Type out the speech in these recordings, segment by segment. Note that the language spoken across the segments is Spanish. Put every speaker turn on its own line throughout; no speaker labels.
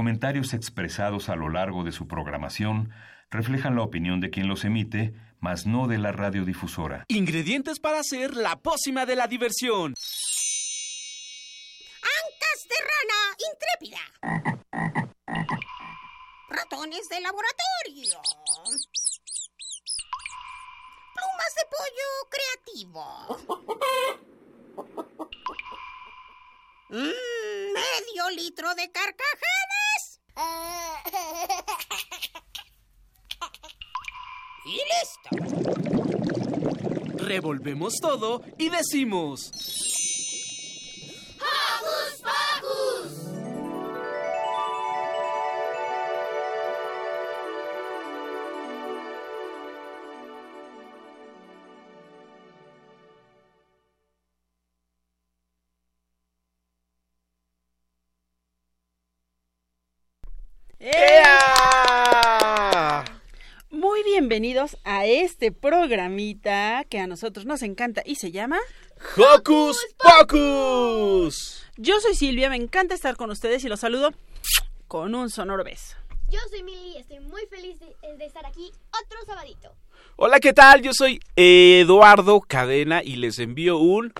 comentarios expresados a lo largo de su programación reflejan la opinión de quien los emite, mas no de la radiodifusora.
Ingredientes para hacer la pócima de la diversión.
Ancas de rana intrépida. Ratones de laboratorio. Plumas de pollo creativo. Mm, medio litro de carcajadas. Y listo.
Revolvemos todo y decimos...
bienvenidos a este programita que a nosotros nos encanta y se llama
¡Hocus Pocus!
Yo soy Silvia, me encanta estar con ustedes y los saludo con un sonoro beso.
Yo soy Mili y estoy muy feliz de, de estar aquí otro sabadito.
Hola, ¿qué tal? Yo soy Eduardo Cadena y les envío un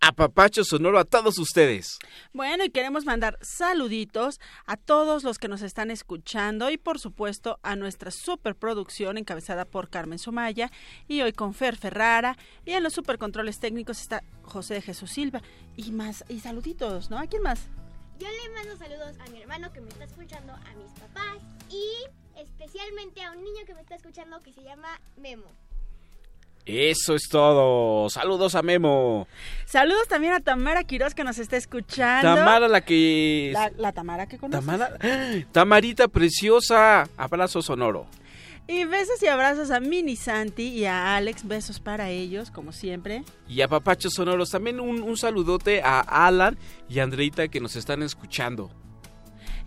apapacho sonoro a todos ustedes.
Bueno, y queremos mandar saluditos a todos los que nos están escuchando y por supuesto a nuestra superproducción encabezada por Carmen Sumaya y hoy con Fer Ferrara y en los supercontroles técnicos está José de Jesús Silva y más y saluditos, ¿no? ¿A quién más?
Yo le mando saludos a mi hermano que me está escuchando, a mis papás y especialmente a un niño que me está escuchando que se llama Memo.
Eso es todo. Saludos a Memo.
Saludos también a Tamara Quiroz que nos está escuchando.
Tamara, la que.
La, la Tamara que conoces.
Tamara. Tamarita preciosa. Abrazo sonoro.
Y besos y abrazos a Mini Santi y a Alex. Besos para ellos, como siempre.
Y a Papachos Sonoros. También un, un saludote a Alan y a Andreita que nos están escuchando.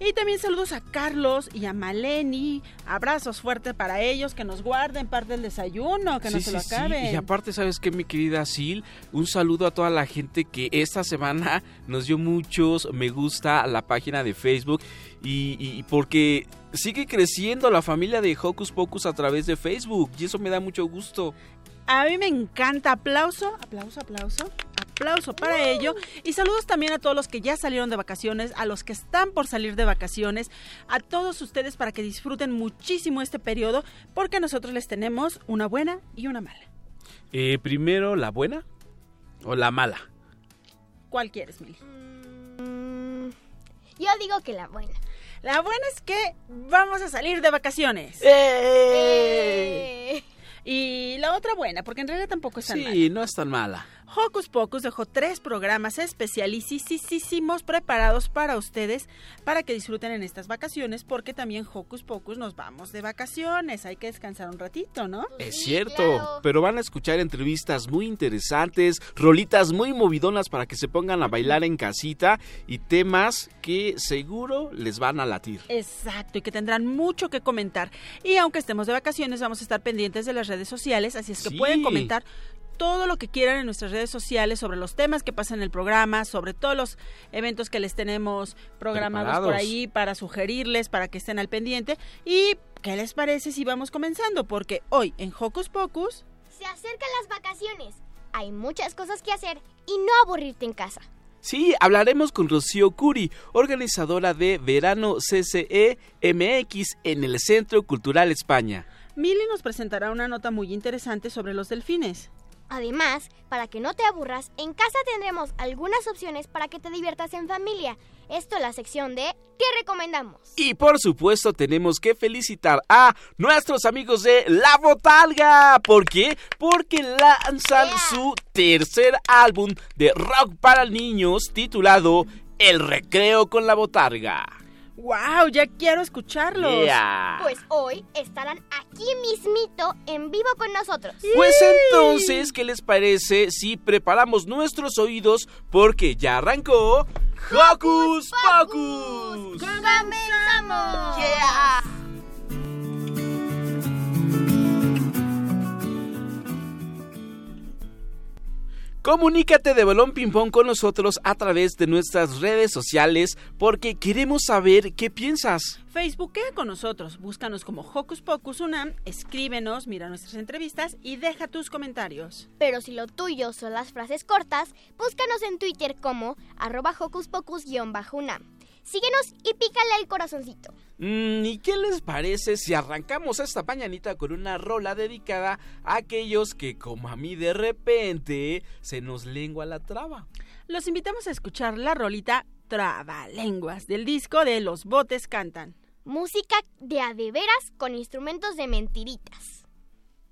Y también saludos a Carlos y a Maleni. Abrazos fuertes para ellos, que nos guarden parte del desayuno, que no
Sí,
se lo
sí.
acaben.
Y aparte, ¿sabes qué, mi querida Sil? Un saludo a toda la gente que esta semana nos dio muchos me gusta a la página de Facebook. Y, y porque sigue creciendo la familia de Hocus Pocus a través de Facebook. Y eso me da mucho gusto.
A mí me encanta. Aplauso, aplauso, aplauso. Aplauso para ello. Y saludos también a todos los que ya salieron de vacaciones, a los que están por salir de vacaciones, a todos ustedes para que disfruten muchísimo este periodo, porque nosotros les tenemos una buena y una mala.
Eh, primero, ¿la buena o la mala?
¿Cuál quieres, Mili?
Mm, yo digo que la buena.
La buena es que vamos a salir de vacaciones.
Eh.
Y la otra buena, porque en realidad tampoco es tan mala.
Sí, no es tan mala.
Hocus Pocus dejó tres programas especialísimos preparados para ustedes para que disfruten en estas vacaciones, porque también Hocus Pocus nos vamos de vacaciones, hay que descansar un ratito, ¿no?
Es
Sí,
cierto,
claro.
pero van a escuchar entrevistas muy interesantes, rolitas muy movidonas para que se pongan a bailar en casita y temas que seguro les van a latir.
Exacto, y que tendrán mucho que comentar. Y aunque estemos de vacaciones, vamos a estar pendientes de las redes sociales, así es que
Sí.
pueden comentar todo lo que quieran en nuestras redes sociales sobre los temas que pasan en el programa, sobre todos los eventos que les tenemos programados por ahí para sugerirles, para que estén al pendiente. ¿Y qué les parece si vamos comenzando? Porque hoy en Hocus Pocus
Se acercan las vacaciones. Hay muchas cosas que hacer y no aburrirte en casa.
Sí, hablaremos con Rocío Curi, organizadora de Verano CCE MX en el Centro Cultural España.
Mili nos presentará una nota muy interesante sobre los delfines.
Además, para que no te aburras, en casa tendremos algunas opciones para que te diviertas en familia. Esto es la sección de ¿Qué recomendamos?
Y por supuesto tenemos que felicitar a nuestros amigos de La Botalga. ¿Por qué? Porque lanzan
Yeah.
su tercer álbum de rock para niños titulado El Recreo con la Botarga.
¡Wow! Ya quiero escucharlos.
Yeah.
Pues hoy estarán aquí mismito en vivo con nosotros.
Pues entonces, ¿qué les parece si preparamos nuestros oídos? Porque ya arrancó Hocus Pocus.
¡Comenzamos!
Comunícate de balón ping pong con nosotros a través de nuestras redes sociales porque queremos saber qué piensas.
Facebookea con nosotros, búscanos como Hocus Pocus Unam, escríbenos, mira nuestras entrevistas y deja tus comentarios.
Pero si lo tuyo son las frases cortas, búscanos en Twitter como arroba Hocus Pocus-Unam. Síguenos y pícale el corazoncito.
Mm, ¿Y qué les parece si arrancamos esta pañanita con una rola dedicada a aquellos que, como a mí de repente, se nos lengua la traba?
Los invitamos a escuchar la rolita Trabalenguas del disco de Los Botes Cantan.
Música de a de veras con instrumentos de mentiritas.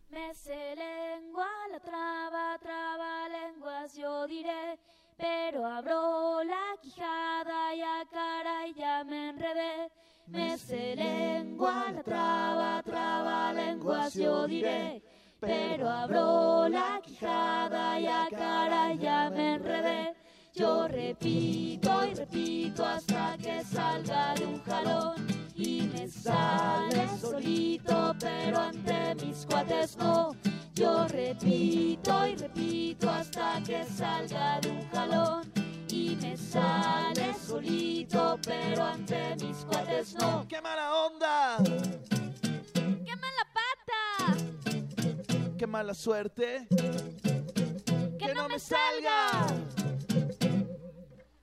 Me se lengua la traba, traba lenguas, yo diré, pero abro la quijada y a cara y ya me enredé. Me se lengua la traba, traba lenguas, yo diré, pero abro la quijada y a cara y ya me enredé. Yo repito y repito hasta que salga de un jalón y me sale solito, pero ante mis cuates no. Yo repito y repito hasta que salga de un jalón y me sale solito, pero ante mis cuates no.
¡Qué mala onda!
¡Qué mala pata!
¡Qué mala suerte!
¡Que, no, me salga!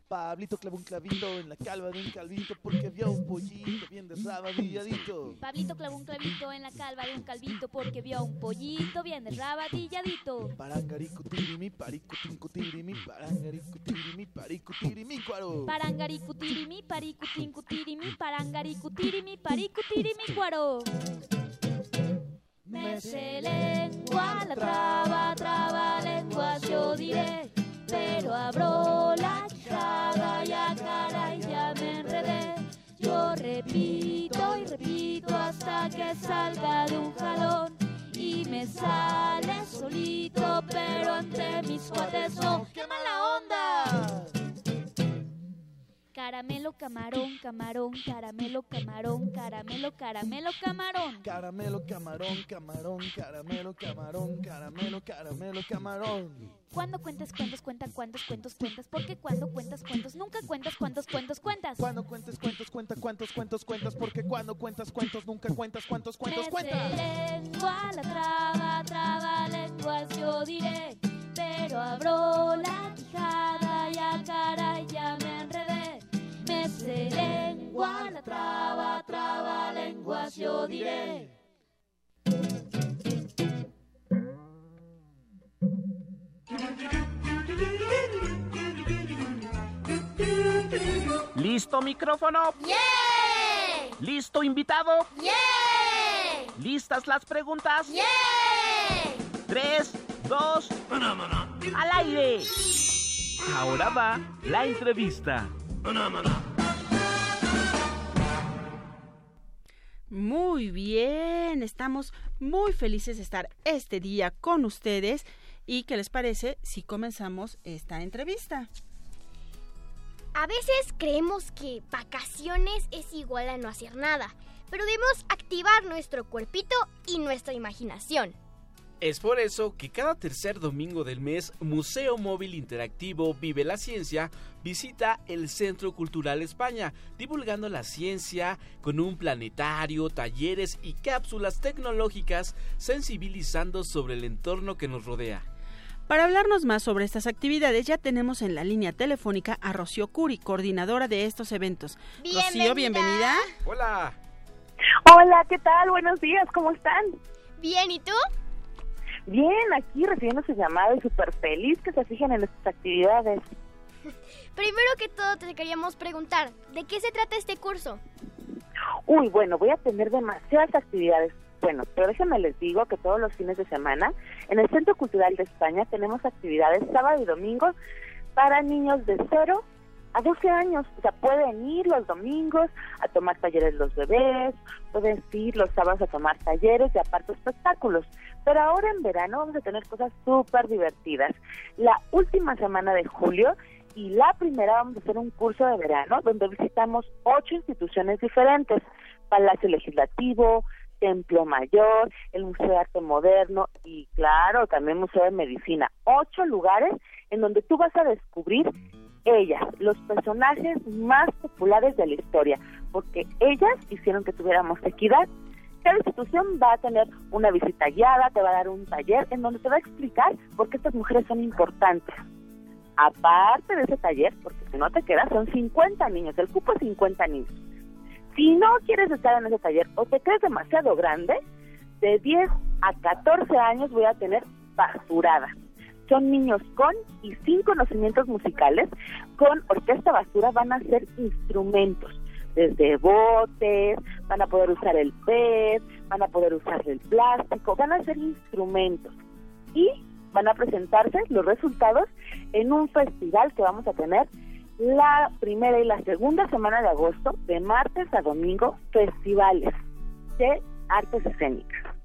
Pablito clavó un clavito en la calva de un calvito porque vio un pollito bien desrabadilladito.
Pablito clavó un clavito en la calva de un calvito porque vio un pollito bien desrabadilladito.
Parangaricutiririmi, paricutincutirimi, parangaricutiririmi, paricutirimi, cuaro.
Parangaricutiririmi, paricutincutirimi, parangaricutiririmi, paricutirimi, cuaro. Me se lengua la traba, traba salga de un jalón y me sale solito, pero entre mis cuates no. ¡Qué mala onda! Caramelo, camarón, camarón, caramelo, camarón, caramelo, caramelo, camarón.
Caramelo, camarón, camarón, caramelo, camarón, caramelo, caramelo, camarón.
Cuando cuentas cuentos, cuenta cuántos cuentos cuentas, porque cuando cuentas cuentos, nunca cuentas cuántos cuentos cuentas.
Cuando cuentes cuentos, cuenta cuántos cuentos cuentas, porque cuando cuentas cuentos, nunca cuentas cuántos cuentos
Me
cuentas.
sé lengua la traba, traba lenguas, yo diré, pero abro la quijada y a cara ya me enredé. Me sé lengua la traba, traba lenguas, yo diré.
¿Listo micrófono? ¿Listo invitado? ¿Listas las preguntas? Tres, dos, al aire. Ahora va la entrevista.
Muy bien, estamos muy felices de estar este día con ustedes. ¿Y qué les parece si comenzamos esta entrevista?
A veces creemos que vacaciones es igual a no hacer nada, pero debemos activar nuestro cuerpito y nuestra imaginación.
Es por eso que cada tercer domingo del mes Museo Móvil Interactivo Vive la Ciencia visita el Centro Cultural España, divulgando la ciencia con un planetario, talleres y cápsulas tecnológicas, sensibilizando sobre el entorno que nos rodea.
Para hablarnos más sobre estas actividades ya tenemos en la línea telefónica a Rocío Curi, coordinadora de estos eventos. Rocío, bienvenida.
Hola.
Hola, ¿qué tal? Buenos días, ¿cómo están?
Bien, ¿y tú?
Bien, aquí recibiendo su llamada y súper feliz que se fijen en nuestras actividades.
Primero que todo te queríamos preguntar, ¿de qué se trata este curso?
Uy, bueno, voy a tener demasiadas actividades. Bueno, pero déjenme les digo que todos los fines de semana en el Centro Cultural de España tenemos actividades sábado y domingo para niños de 0 a 12 años. O sea, pueden ir los domingos a tomar talleres los bebés, pueden ir los sábados a tomar talleres y aparte espectáculos. Pero ahora en verano vamos a tener cosas súper divertidas. La última semana de julio y la primera vamos a hacer un curso de verano donde visitamos ocho instituciones diferentes. Palacio Legislativo, Templo Mayor, el Museo de Arte Moderno y claro, también Museo de Medicina. Ocho lugares en donde tú vas a descubrir ellas, los personajes más populares de la historia, porque ellas hicieron que tuviéramos equidad. Cada institución va a tener una visita guiada, te va a dar un taller en donde te va a explicar por qué estas mujeres son importantes. Aparte de ese taller, porque si no te quedas, son 50 niños, el cupo es 50 niños. Si no quieres estar en ese taller o te crees demasiado grande, de 10 a 14 años voy a tener basurada. Son niños con y sin conocimientos musicales, con orquesta basura van a ser instrumentos, desde botes, van a poder usar el PET, van a poder usar el plástico, van a ser instrumentos. Y van a presentarse los resultados en un festival que vamos a tener la primera y la segunda semana de agosto, de martes a domingo, festivales de artes escénicas.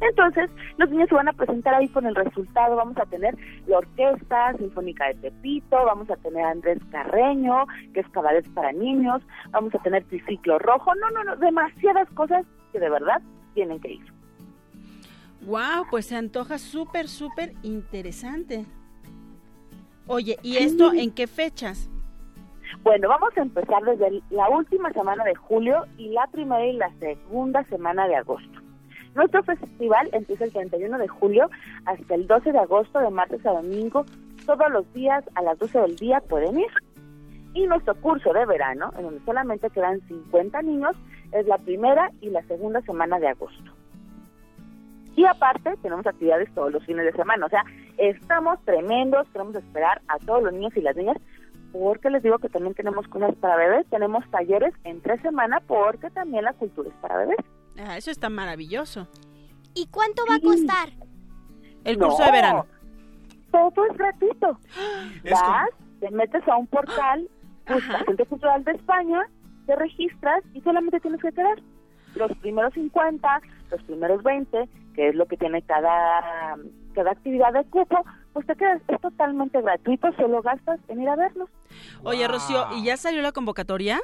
Entonces, los niños se van a presentar ahí con el resultado. Vamos a tener la Orquesta Sinfónica de Tepito, vamos a tener a Andrés Carreño, que es cabaret para niños, vamos a tener Triciclo Rojo. No, no, no, demasiadas cosas que de verdad tienen que ir.
Wow, pues se antoja súper, súper interesante. Oye, ¿y esto en qué fechas?
Bueno, vamos a empezar desde la última semana de julio y la primera y la segunda semana de agosto. Nuestro festival empieza el 31 de julio hasta el 12 de agosto, de martes a domingo. Todos los días a las 12 del día pueden ir. Y nuestro curso de verano, en donde solamente quedan 50 niños, es la primera y la segunda semana de agosto. Y aparte, tenemos actividades todos los fines de semana. O sea, estamos tremendos, queremos esperar a todos los niños y las niñas, porque les digo que también tenemos cosas para bebés, tenemos talleres en tres semanas, porque también la cultura es para bebés.
Ah, eso está maravilloso.
¿Y cuánto va a costar?
El curso de verano.
Todo es gratuito. Vas, te metes a un portal, buscas Centro Cultural de España, te registras y solamente tienes que quedar. Los primeros 50, los primeros 20, que es lo que tiene cada, cada actividad de cupo, pues te quedas. Es totalmente gratuito, solo gastas en ir a verlos.
Oye, Rocío, ¿y ya salió la convocatoria?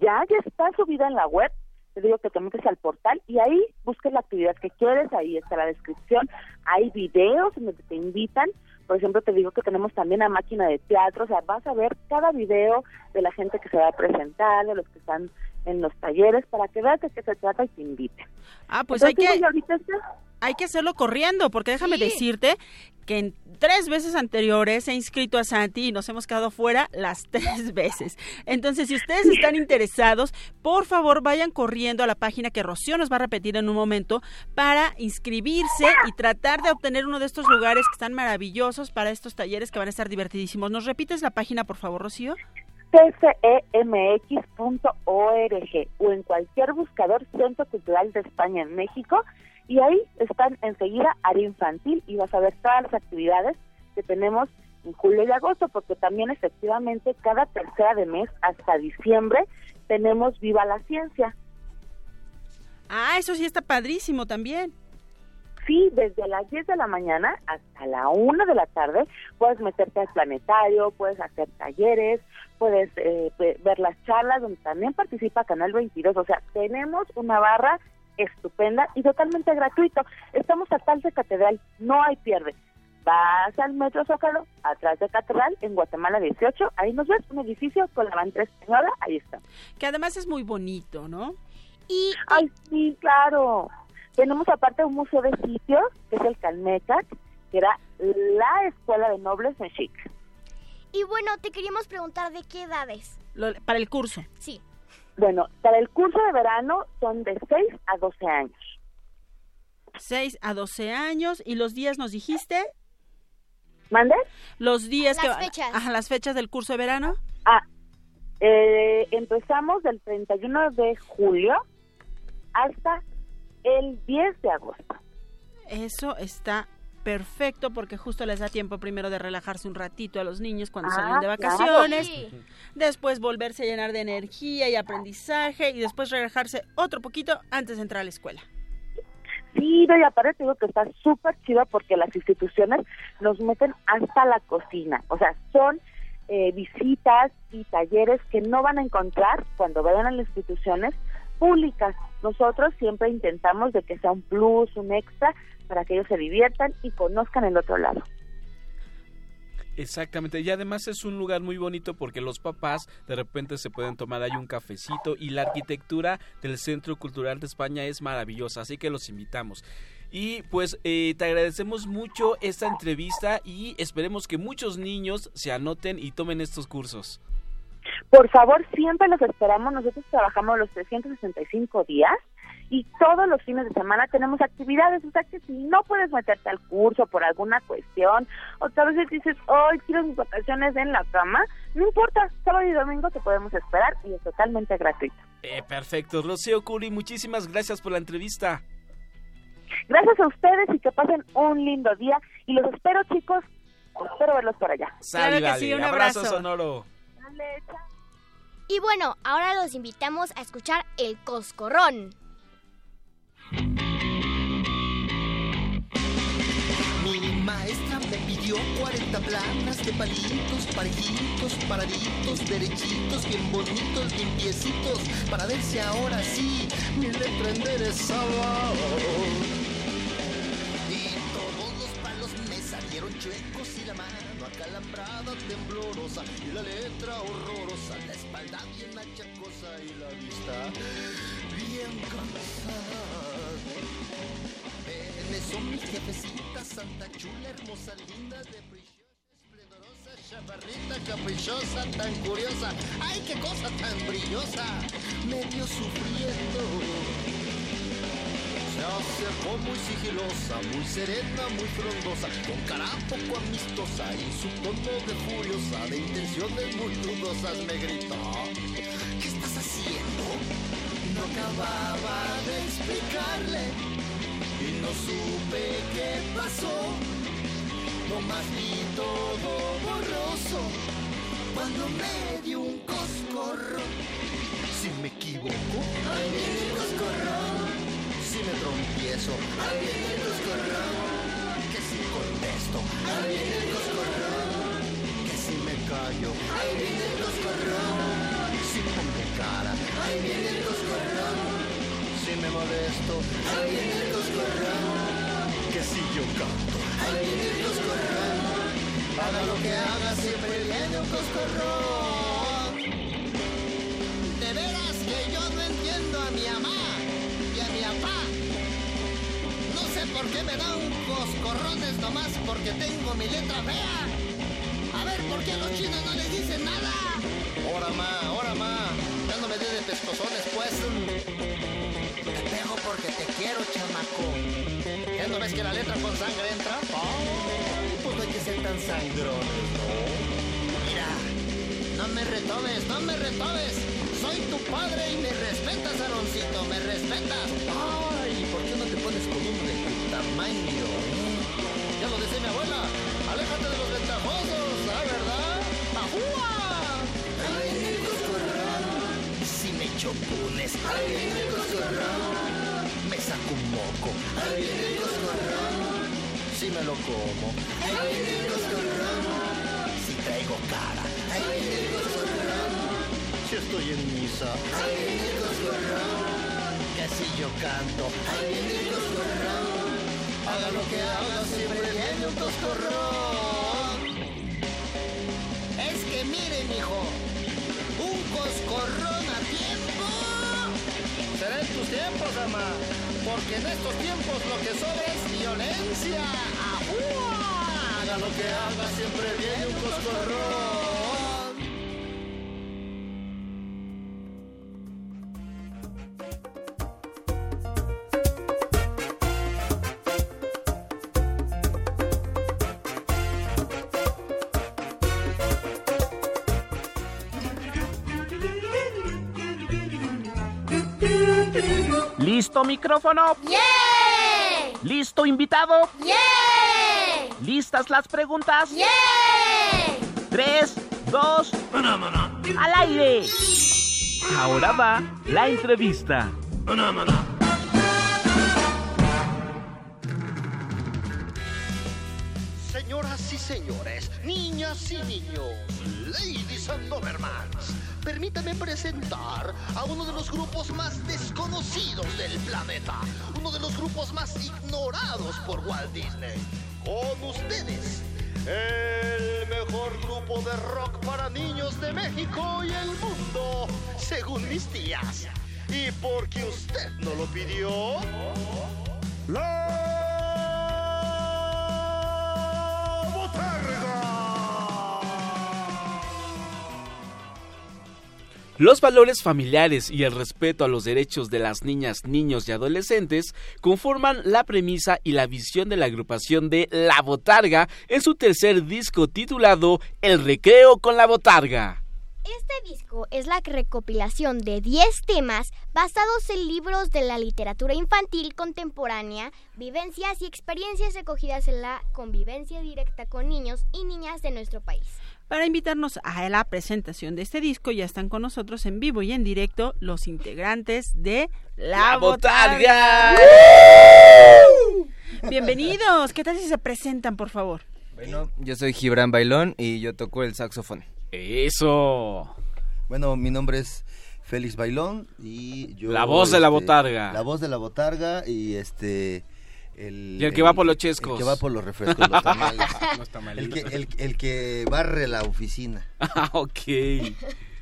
Ya, ya está subida en la web te digo que te metes al portal y ahí busques la actividad que quieres, ahí está la descripción, hay videos en donde te invitan, por ejemplo te digo que tenemos también a máquina de teatro, o sea, vas a ver cada video de la gente que se va a presentar, de los que están en los talleres, para que veas de qué se trata y te inviten.
Ah, pues hay que hay que hacerlo corriendo, porque déjame decirte que en tres veces anteriores he inscrito a Santi y nos hemos quedado fuera las tres veces. Entonces, si ustedes están interesados, por favor vayan corriendo a la página que Rocío nos va a repetir en un momento para inscribirse y tratar de obtener uno de estos lugares que están maravillosos para estos talleres que van a estar divertidísimos. ¿Nos repites la página, por favor, Rocío?
tcemx.org o en cualquier buscador Centro Cultural de España en México y ahí están enseguida área infantil y vas a ver todas las actividades que tenemos en julio y agosto, porque también efectivamente cada tercera de mes hasta diciembre tenemos Viva la Ciencia.
Ah, eso sí está padrísimo también.
Sí, desde las 10 de la mañana hasta la 1 de la tarde puedes meterte al planetario, puedes hacer talleres, puedes eh, ver las charlas donde también participa Canal 22. O sea, tenemos una barra estupenda y totalmente gratuito. Estamos a tal de Catedral, no hay pierde. Vas al Metro Zócalo, atrás de Catedral, en Guatemala 18, ahí nos ves, un edificio con la bandera española, ahí está.
Que además es muy bonito, ¿no?
Y, Ay, sí, claro. Tenemos aparte un museo de sitios, que es el Calmecac, que era la escuela de nobles Chic.
Y bueno, te queríamos preguntar de qué edades.
para el curso.
Sí.
Bueno, para el curso de verano son de 6 a 12 años.
6 a 12 años. ¿Y los días nos dijiste?
¿Mande?
Los días
las
que...
Fechas.
Ajá, las fechas del curso de verano.
Ah, eh, empezamos del 31 de julio hasta el 10 de agosto.
Eso está perfecto porque justo les da tiempo primero de relajarse un ratito a los niños cuando
Ah,
salen de
claro.
vacaciones,
Sí.
después volverse a llenar de energía y aprendizaje y después relajarse otro poquito antes de entrar a la escuela.
Sí, y aparte te digo que está súper chido porque las instituciones nos meten hasta la cocina. O sea, son eh, visitas y talleres que no van a encontrar cuando vayan a las instituciones públicas. Nosotros siempre intentamos de que sea un plus, un extra, para que ellos se diviertan y conozcan el otro lado.
Exactamente, y además es un lugar muy bonito porque los papás de repente se pueden tomar ahí un cafecito y la arquitectura del Centro Cultural de España es maravillosa, así que los invitamos. Y pues eh, te agradecemos mucho esta entrevista y esperemos que muchos niños se anoten y tomen estos cursos.
Por favor, siempre los esperamos. Nosotros trabajamos los 365 días y todos los fines de semana tenemos actividades. O sea que si no puedes meterte al curso por alguna cuestión, o tal vez dices, hoy quiero mis vacaciones en la cama, no importa, sábado y domingo te podemos esperar y es totalmente gratuito.
Eh, perfecto. Rocío Curi, muchísimas gracias por la entrevista.
Gracias a ustedes y que pasen un lindo día. Y los espero, chicos. Espero verlos por allá.
Sale, un abrazo. sonoro.
Y bueno, ahora los invitamos a escuchar El Coscorrón.
Mi maestra me pidió 40 planas de palitos, parejitos, paraditos, derechitos, bien bonitos, limpiecitos, para ver si ahora sí mi letra enderezaba. Y todos los palos me salieron chuecos y la mano acalambrada, temblorosa, y la letra horrorosa, la espalda bien achacosa y la vista bien cansada son mis jefecitas, santa chula, hermosa, linda, de esplendorosa, chaparrita, caprichosa, tan curiosa. ¡Ay, qué cosa tan brillosa! Medio sufriendo. Se acercó muy sigilosa, muy serena, muy frondosa, con cara poco amistosa y su tono de furiosa, de intenciones muy dudosas, me gritó: ¿Qué estás haciendo? No acababa de explicarle y no supe qué pasó. más vi todo borroso cuando me dio un coscorro. Si me equivoco, viene el coscorro. Me trompiezo, ahí viene el coscorro. Que si contesto, ahí viene el coscorro. Que si me callo, ahí viene el coscorro. Si pongo cara, ahí viene el coscorro si me molesto, ahí viene el coscorrón. Que si yo canto, ahí viene el coscorrón. Haga lo que haga, siempre viene un coscorrón. Por qué me dan coscorrones nomás porque tengo mi letra fea. A ver, ¿por qué los chinos no les dicen nada? Ahora más, ahora más. Ya no me de pescozones, pues porque te quiero, chamaco. ¿Ya no ves que la letra con sangre entra? Ay, pues no hay que ser tan sangrones, ¿no? Mira, no me retobes, no me retobes. Soy tu padre y me respetas, Aroncito, me respetas. Ay, ¿por qué no te pones con uno de tu tamaño? Ya lo decía mi abuela, aléjate de los ventajosos, ¿la verdad? ¡Ajúa! Ay, el si me chopunes, ay, el coscorrón me saco un moco. Viene el coscorrón. Si me lo como. Viene el coscorrón. Si traigo cara. Viene el coscorrón. Si estoy en misa. Viene el coscorrón. Que si yo canto. Viene el coscorrón. Haga lo que haga, siempre viene un coscorrón. Es que miren, hijo. Un coscorrón a tiempo. Será en tus tiempos, ama porque en estos tiempos lo que sobra es violencia. Haga lo que haga, siempre viene un coscorrón.
¿Listo micrófono?
¡Yeah!
¿Listo invitado?
¡Yeah!
¿Listas las preguntas?
¡Yeah!
Tres, dos, al aire. Ahora va la entrevista.
Señoras y señores, niñas y niños, ladies and Dobermans, permítame presentar a uno de los grupos más desconocidos del planeta, uno de los grupos más ignorados por Walt Disney. Con ustedes,
El mejor grupo de rock para niños de México y el mundo, según mis tías. Y porque usted no lo pidió, la
Los valores familiares y el respeto a los derechos de las niñas, niños y adolescentes conforman la premisa y la visión de la agrupación de La Botarga en su tercer disco titulado El Recreo con la Botarga.
Este disco es la recopilación de 10 temas basados en libros de la literatura infantil contemporánea, vivencias y experiencias recogidas en la convivencia directa con niños y niñas de nuestro país.
Para invitarnos a la presentación de este disco ya están con nosotros en vivo y en directo los integrantes de La,
¡La
Botarga.
Botarga!
Bienvenidos, ¿qué tal si se presentan, por favor?
Bueno, yo soy Gibran Bailón y yo toco el saxofón.
Eso.
Bueno, mi nombre es Félix Bailón y yo...
La voz de la
este,
botarga.
La voz de la botarga y este... El,
Y el que va por los chescos.
El que va por los refrescos, los tamales.
Los
el, que, el, el que barre la oficina.
Ah, ok.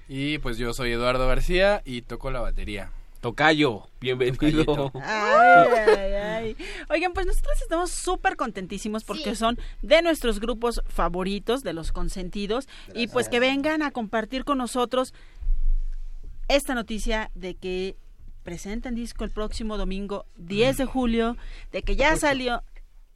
Y pues yo soy Eduardo García y toco la batería.
Tocayo, bienvenido.
Tocayito.
Ay, ay, ay. Oigan, pues nosotros estamos súper contentísimos porque
Sí.
son de nuestros grupos favoritos, de los consentidos, y pues que vengan a compartir con nosotros esta noticia de que presentan disco el próximo domingo 10 de julio, de que ya
Ocho.
salió...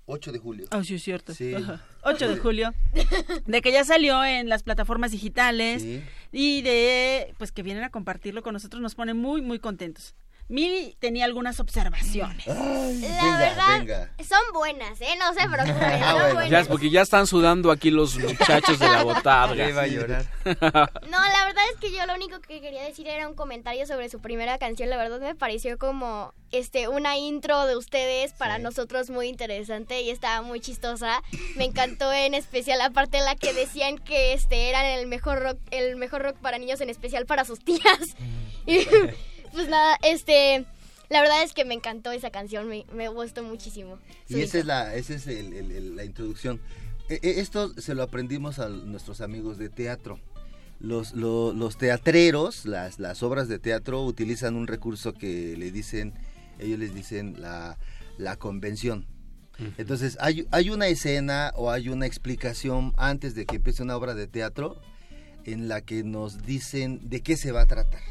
8 de julio.
Ah, sí, es cierto.
Sí.
Ajá. 8 de julio. De que ya salió en las plataformas digitales
Sí.
y de pues que vienen a compartirlo con nosotros nos pone muy muy contentos. Mili tenía algunas observaciones.
Ay,
La
venga,
verdad,
venga.
son buenas, ¿eh? No se preocupen,
Ah, bueno.
buenas.
Ya es porque ya están sudando aquí los muchachos de la botarga.
iba a llorar.
No, la verdad es que yo lo único que quería decir era un comentario sobre su primera canción. La verdad me pareció como este una intro de ustedes para
Sí.
nosotros muy interesante y estaba muy chistosa. Me encantó en especial la parte en la que decían que este eran el mejor rock, el mejor rock para niños en especial para sus tías. Y pues nada, este la verdad es que me encantó esa canción, me, me gustó muchísimo. Su
Y esa es la, esa es el- el- el- la introducción. E- e- esto se lo aprendimos a nuestros amigos de teatro. Los, lo- los teatreros, las, las obras de teatro, utilizan un recurso que le dicen, ellos les dicen la, la convención. Entonces, hay, hay una escena o hay una explicación antes de que empiece una obra de teatro en la que nos dicen de qué se va a tratar.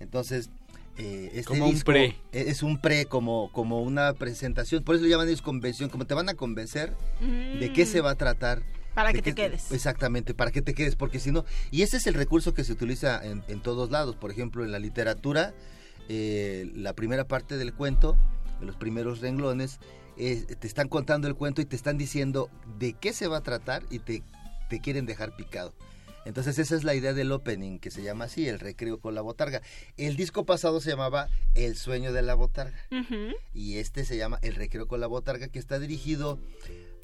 Entonces, eh, este
Como un pre.
e- Es un pre, como, como una presentación. Por eso le llaman ellos convención, como te van a convencer de qué se va a tratar.
Mm. Para que te quedes.
Exactamente, para que te quedes, porque si no... Y ese es el recurso que se utiliza en, en todos lados. Por ejemplo, en la literatura, eh, la primera parte del cuento, de los primeros renglones, es- te están contando el cuento y te están diciendo de qué se va a tratar y te, te quieren dejar picado. Entonces esa es la idea del opening, que se llama así, el recreo con la botarga. El disco pasado se llamaba El sueño de la botarga y este se llama El Recreo con la Botarga, que está dirigido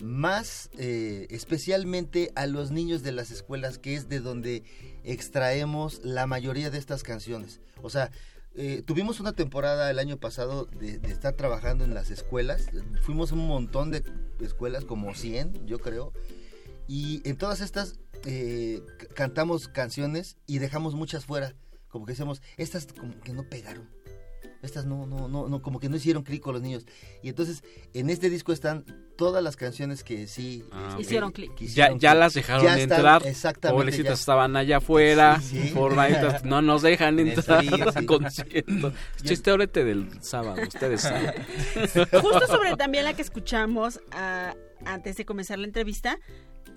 más eh, especialmente a los niños de las escuelas, que es de donde extraemos la mayoría de estas canciones. O sea, eh, tuvimos una temporada el año pasado de, de estar trabajando en las escuelas, fuimos a un montón de escuelas, como 100 yo creo, y en todas estas eh, cantamos canciones y dejamos muchas fuera, como que decíamos, estas como que no pegaron. Estas no, no, no, no, como que no hicieron clic con los niños. Y entonces, en este disco están todas las canciones que sí
Ah,
Hicieron clic.
Ya, ya las dejaron
Ya están-
entrar.
Exactamente.
Pobrecitas
ya.
estaban allá afuera.
Sí, sí.
formaditas, no nos dejan entrar al
sí.
concierto. Chiste ahorita del sábado, ustedes saben.
Justo sobre también la que escuchamos ah, antes de comenzar la entrevista,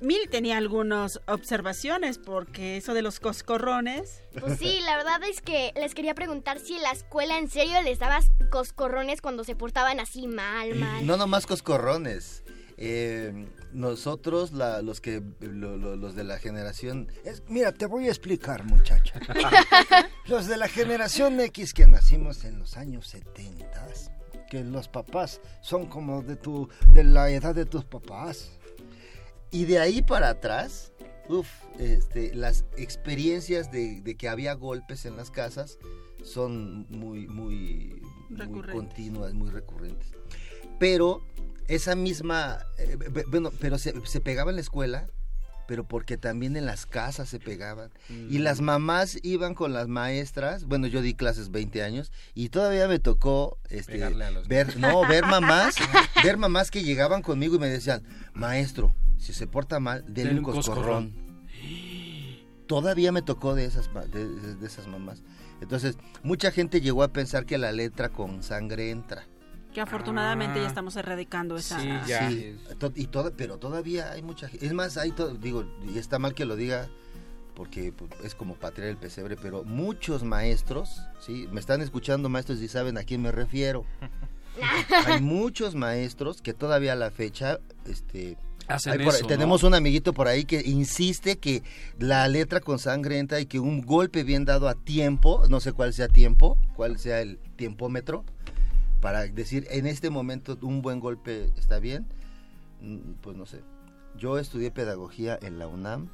Mil tenía algunas observaciones porque eso de los coscorrones.
Pues sí, la verdad es que les quería preguntar si en la escuela en serio les dabas coscorrones cuando se portaban así mal, mal.
No nomás coscorrones. Eh, nosotros, la- los que lo- lo- los de la generación... es- mira, te voy a explicar, muchacha. los de la generación X que nacimos en los años 70, que los papás son como de, tu, de la edad de tus papás. Y de ahí para atrás, uf, este, las experiencias de, de que había golpes en las casas son muy, muy, muy continuas, muy recurrentes. Pero esa misma, eh, bueno, pero se, se pegaba en la escuela, pero porque también en las casas se pegaban. Y las mamás iban con las maestras, bueno, yo di clases 20 años, y todavía me tocó este,
Pegarle a los
ver, no, ver mamás, ver mamás que llegaban conmigo y me decían, maestro, si se porta mal, denle un coscorrón.
coscorrón.
Todavía me tocó de esas, de, de- de esas mamás. Entonces, mucha gente llegó a pensar que la letra con sangre entra.
Que afortunadamente ya
Ah.
estamos erradicando esa...
Sí, ya.
Sí, to- y todo, pero todavía hay mucha gente. Es más, hay todo, digo, y está mal que lo diga porque pues, es como patriar el pesebre, pero muchos maestros, sí, me están escuchando maestros y saben a quién me refiero. hay muchos maestros que todavía a la fecha, este,
Hacen
hay por-
eso, ¿no?
tenemos un amiguito por ahí que insiste que la letra con sangre entra y que un golpe bien dado a tiempo, no sé cuál sea tiempo, cuál sea el tiempómetro, para decir en este momento un buen golpe está bien, Mm, pues no sé. Yo estudié pedagogía en la UNAM.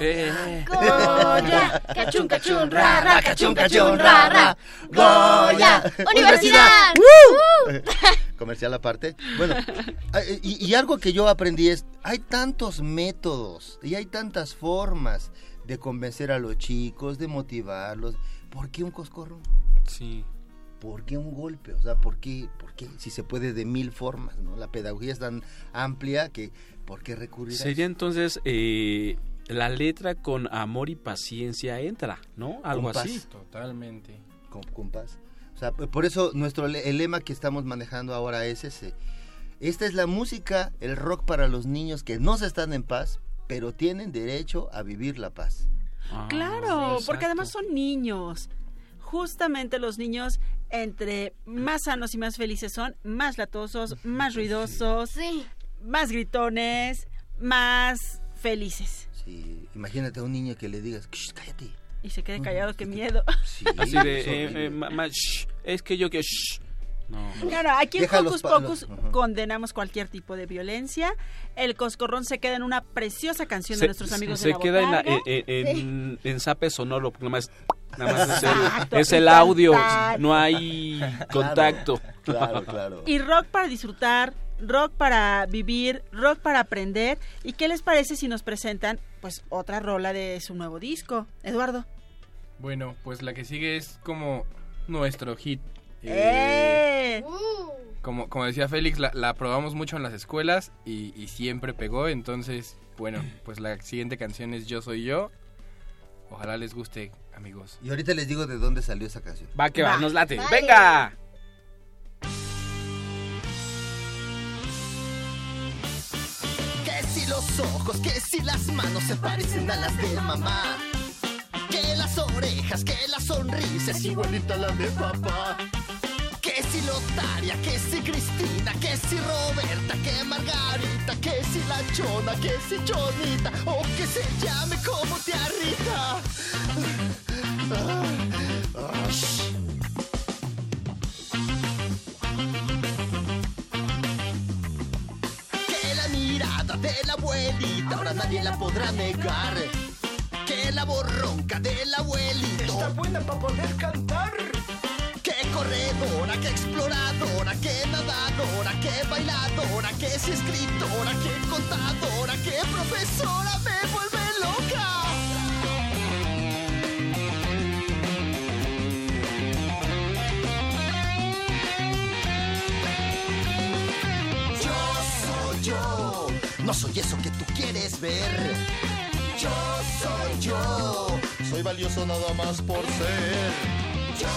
Eh,
Goya, cachun, cachun, ra, ra, cachun,
cachun,
ra, ra.
Goya,
¡Universidad!
Comercial aparte. Bueno, y, y algo que yo aprendí es, hay tantos métodos y hay tantas formas de convencer a los chicos, de motivarlos. ¿Por qué un coscorro?
sí.
¿Por qué un golpe? O sea, ¿por qué, por qué? Si se puede de mil formas, ¿no? La pedagogía es tan amplia que ¿por qué recurrir a
Sería
eso?
entonces eh, la letra con amor y paciencia entra, ¿no? Algo
Compás.
así.
Totalmente.
con, paz. O sea, por eso nuestro el lema que estamos manejando ahora es ese. Esta es la música, el rock para los niños que no se están en paz, pero tienen derecho a vivir la paz.
Ah,
Claro, porque además son niños. Justamente los niños, entre más sanos y más felices son, más latosos, más ruidosos,
Sí.
más gritones, más felices.
Sí, imagínate a un niño que le digas, "Shh, cállate.
Y se quede callado, qué miedo.
Sí,
Así
es
de, eh, eh, ma- ma- shh, es que yo que... shh. No.
Claro, aquí en Hocus Pocus condenamos cualquier tipo de violencia. El coscorrón se queda en una preciosa canción de nuestros amigos
se
de la
queda en, la- en, en, en zape sonoro, porque nada más, nada más es el,
Exacto,
es el audio, no hay contacto.
Claro, claro.
Y rock para disfrutar, rock para vivir, rock para aprender. ¿Y qué les parece si nos presentan pues otra rola de su nuevo disco? Eduardo.
Bueno, pues la que sigue es como nuestro hit.
¡Eh!
Eh,
Uh.
como, como decía Félix, la, la probamos mucho en las escuelas y, y siempre pegó. Entonces, bueno, pues la siguiente canción es Yo Soy Yo. Ojalá les guste, amigos.
Y ahorita les digo de dónde salió esa canción.
Va que va,
Va.
nos late.
Vale.
¡Venga!
Que si los ojos, que si las manos se parecen a las de mamá. Que las orejas, que la sonrisa es igualita la de papá. Que si Lotaria, que si Cristina, que si Roberta, que Margarita, que si la Chona, que si Chonita, o que se llame como tía Rita. Ah, ah, shh. Que la mirada de la abuelita ahora nadie la podrá negar. La borronca del abuelito está buena para poder cantar. Que corredora, que exploradora, que nadadora, que bailadora, que si escritora, que contadora, que profesora me vuelve loca. Yo soy yo, no soy eso que tú quieres ver. Yo soy yo, soy valioso nada más por ser. Yo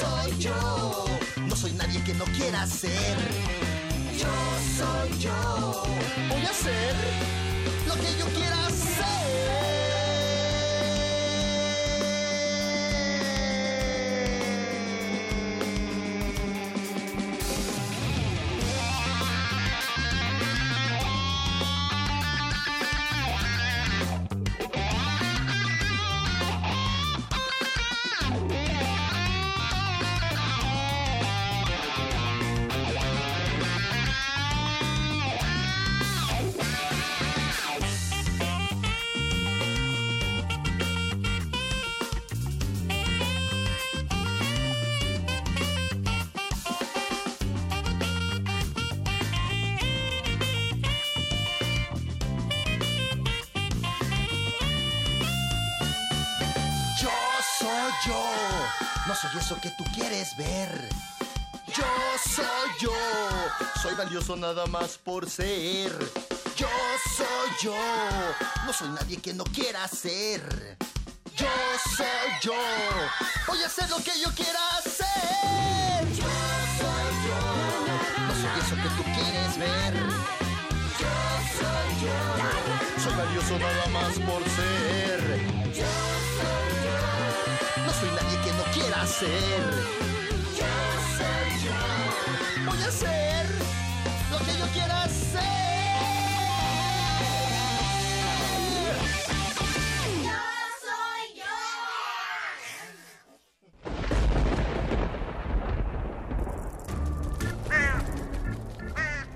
soy yo, no soy nadie que no quiera ser. Yo soy yo, voy a hacer lo que yo quiera hacer. Eso que tú quieres ver. Yo soy yo, soy valioso nada más por ser. Yo soy yo, no soy nadie que no quiera ser. Yo soy yo, voy a hacer lo que yo quiera hacer. Yo soy yo, no soy eso que tú quieres ver. Yo soy yo, soy valioso nada más por ser. Yo soy yo, voy a hacer lo que yo quiera hacer.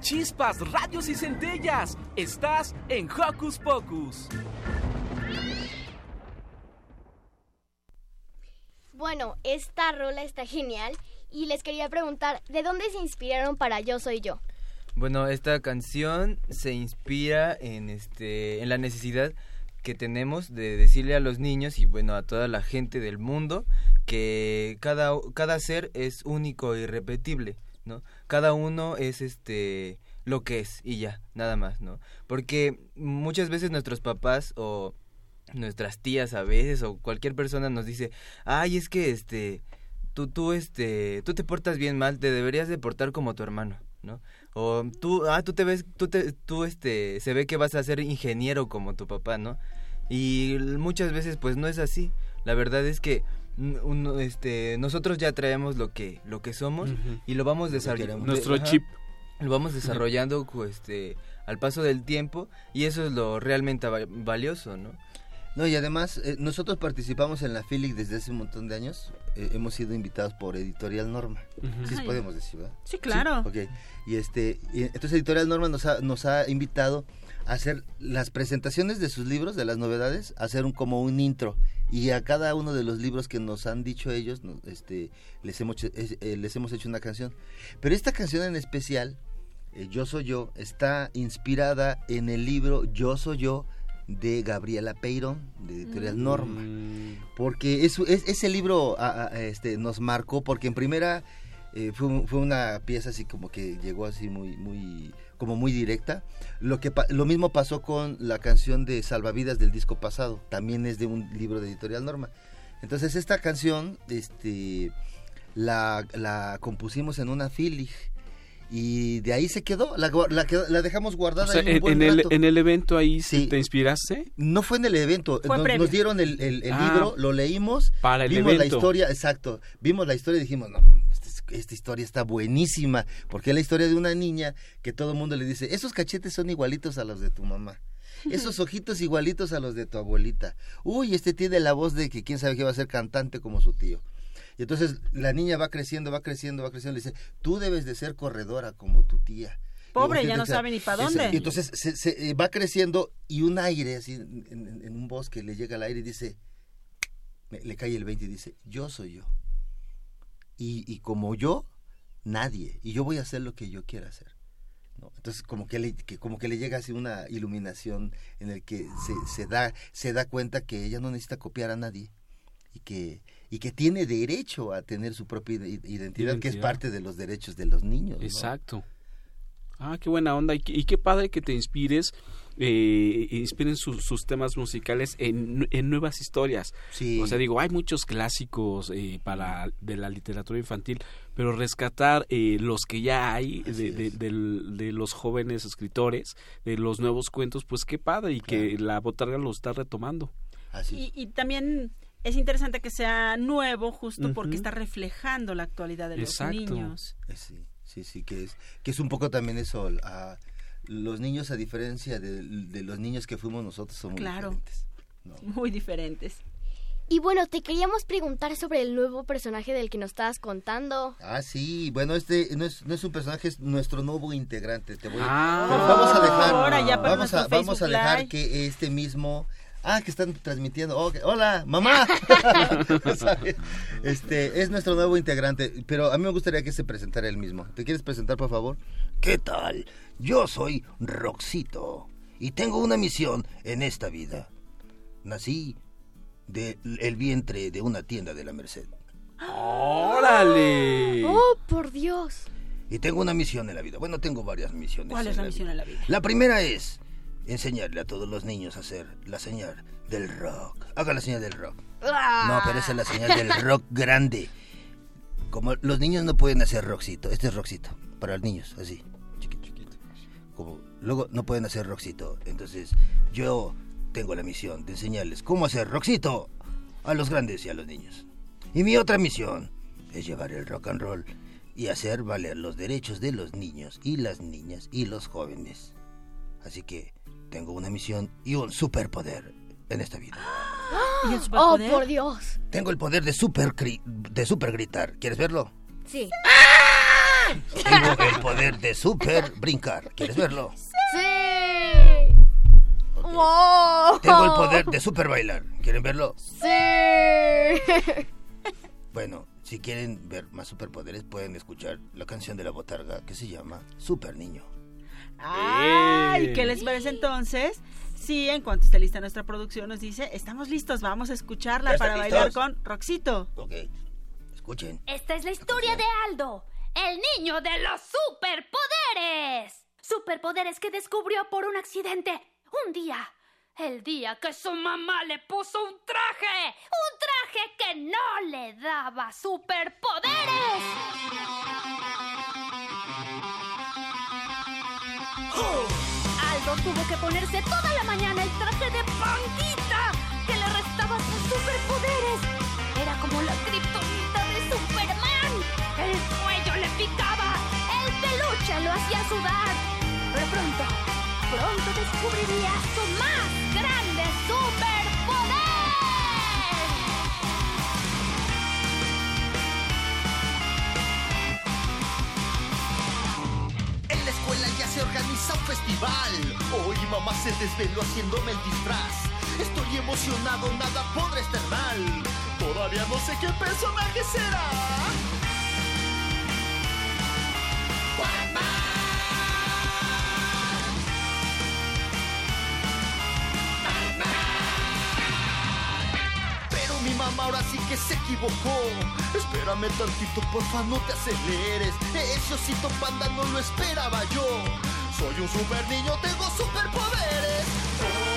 Chispas, radios y centellas. Estás en Hocus Pocus.
Bueno, esta rola está genial y les quería preguntar, ¿de dónde se inspiraron para Yo Soy Yo?
Bueno, esta canción se inspira en este en la necesidad que tenemos de decirle a los niños y bueno, a toda la gente del mundo que cada cada ser es único e irrepetible, ¿no? Cada uno es este lo que es y ya, nada más, ¿no? Porque muchas veces nuestros papás o nuestras tías a veces o cualquier persona nos dice, "Ay, es que este tú tú este tú te portas bien mal, te deberías de portar como tu hermano." ¿no? O tú, ah, tú te ves, tú, te, tú este, se ve que vas a ser ingeniero como tu papá, ¿no? Y muchas veces pues no es así. La verdad es que uno, este, nosotros ya traemos lo que, lo que somos y lo vamos desarrollando.
Nuestro chip.
Lo vamos desarrollando este, al paso del tiempo y eso es lo realmente va- valioso, ¿no?
No, y además, eh, nosotros participamos en la FILIC desde hace un montón de años. Eh, hemos sido invitados por Editorial Norma.
Ujú.
Sí,
Ay.
podemos decir, ¿verdad?
Sí, claro.
Ok. Y este, y entonces Editorial Norma nos ha, nos ha invitado a hacer las presentaciones de sus libros, de las novedades, a hacer un, como un intro. Y a cada uno de los libros que nos han dicho ellos, no- este, les, hemos, eh, les hemos hecho una canción. Pero esta canción en especial, eh, Yo Soy Yo, está inspirada en el libro Yo Soy Yo de Gabriela Peyron, de Editorial Norma. Porque es, es- ese libro a- a- este, nos marcó, porque en primera eh, fue, fue una pieza así como que llegó así muy, muy, como muy directa. Lo, que, lo mismo pasó con la canción de Salvavidas del disco pasado, también es de un libro de Editorial Norma. Entonces esta canción este, la, la compusimos en una filig y de ahí se quedó, la, la, quedó- la dejamos
O
guardada
sea,
ahí un
en,
buen
en el,
rato.
en el evento ahí sí. te inspiraste.
No fue en el evento,
Fue
nos, nos dieron el, el- el
Ah,
libro, lo leímos,
para el
vimos la historia, exacto, vimos la historia y dijimos, no, esta, es- esta historia está buenísima, porque es la historia de una niña que todo el mundo le dice, esos cachetes son igualitos a los de tu mamá. Esos ojitos igualitos a los de tu abuelita. Uy, este tiene la voz de que quién sabe que va a ser cantante como su tío. Y entonces la niña va creciendo, va creciendo, va creciendo. Le dice, tú debes de ser corredora como tu tía.
Pobre, ya no sabe ni pa'
ese-
dónde.
y entonces se, se, eh, va creciendo y un aire así en, en- en un bosque le llega al aire y dice, me- le cae el 20 y dice, yo soy yo. Y, y como yo, nadie. Y yo voy a hacer lo que yo quiera hacer. ¿no? Entonces como que, le, que como que le llega así una iluminación en el que se, se, da, se da cuenta que ella no necesita copiar a nadie y que, y que tiene derecho a tener su propia ide- identidad, que es parte de los derechos de los niños. ¿no?
Exacto. Ah, qué buena onda. Y, qué- y qué padre que te inspires, eh, inspiren sus- sus temas musicales en, en nuevas historias.
Sí.
O sea, digo, hay muchos clásicos eh, para de la literatura infantil, pero rescatar eh, los que ya hay de, de- los jóvenes escritores, de los nuevos cuentos, pues qué padre y que la botarga lo está retomando.
Y, y también es interesante que sea nuevo justo porque
Ujú.
está reflejando la actualidad de los
Exacto.
niños.
Eh, Sí, sí, sí, que es, que es un poco también eso. a los niños, a diferencia de, de los niños que fuimos nosotros, somos
Claro.
diferentes.
Muy diferentes.
Y bueno, te queríamos preguntar sobre el nuevo personaje del que nos estabas contando.
Ah, sí, bueno, este no es, no es un personaje, es nuestro nuevo integrante. Te voy a-
Ah.
Pero vamos a dejar,
Ahora ya para
vamos, a, vamos a dejar
Live.
que este mismo... Ah, que están transmitiendo. Hola, mamá. este es nuestro nuevo integrante, pero a mí me gustaría que se presentara él mismo. ¿Te quieres presentar, por favor?
¿Qué tal? Yo soy Roxito y tengo una misión en esta vida. Nací,
del vientre de una tienda de la Merced.
¡Órale!
¡Oh, por Dios!
Y tengo una misión en la vida. Bueno, tengo varias misiones.
¿Cuál es la misión en la vida?
La primera es enseñarle a todos los niños a hacer la señal del rock. Haga la señal del rock. No, pero esa es la señal del rock grande. Como los niños no pueden hacer rockcito. Este es rockcito. Para los niños, así. Chiquito, chiquito. Como, luego no pueden hacer rockcito. Entonces, yo tengo la misión de enseñarles cómo hacer rockcito a los grandes y a los niños. Y mi otra misión es llevar el rock and roll y hacer valer los derechos de los niños y las niñas y los jóvenes. Así que tengo una misión y un superpoder en esta vida.
¿Y el
¡Oh, por Dios!
Tengo el poder de super, de super gritar. ¿Quieres verlo?
Sí.
Tengo el poder de super brincar. ¿Quieres verlo?
¡Sí! ¡Wow!
Tengo el poder de super bailar. ¿Quieren verlo?
¡Sí!
Bueno, si quieren ver más superpoderes pueden escuchar la canción de la botarga que se llama Super Niño.
Ay, ¿qué les parece entonces? Sí, en cuanto esté lista nuestra producción nos dice, estamos listos, vamos a escucharla
¿Ya
para bailar con Roxito.
Ok, escuchen.
Esta es la historia de Aldo, el niño de los superpoderes. Superpoderes que descubrió por un accidente. Un día. El día que su mamá le puso un traje. Un traje que no le daba superpoderes. Aldo tuvo que ponerse toda la mañana el traje de panquita que le restaba sus superpoderes. Era como la kriptonita de Superman. El cuello le picaba, el peluche lo hacía sudar. Pero pronto, pronto descubriría su más
se organiza un festival. Hoy mamá se desveló haciéndome el disfraz. Estoy emocionado, nada podrá estar mal. Todavía no sé qué personaje será. Ahora sí que se equivocó. Espérame tantito, porfa, no te aceleres. Ese osito panda no lo esperaba yo. Soy un super niño, tengo superpoderes.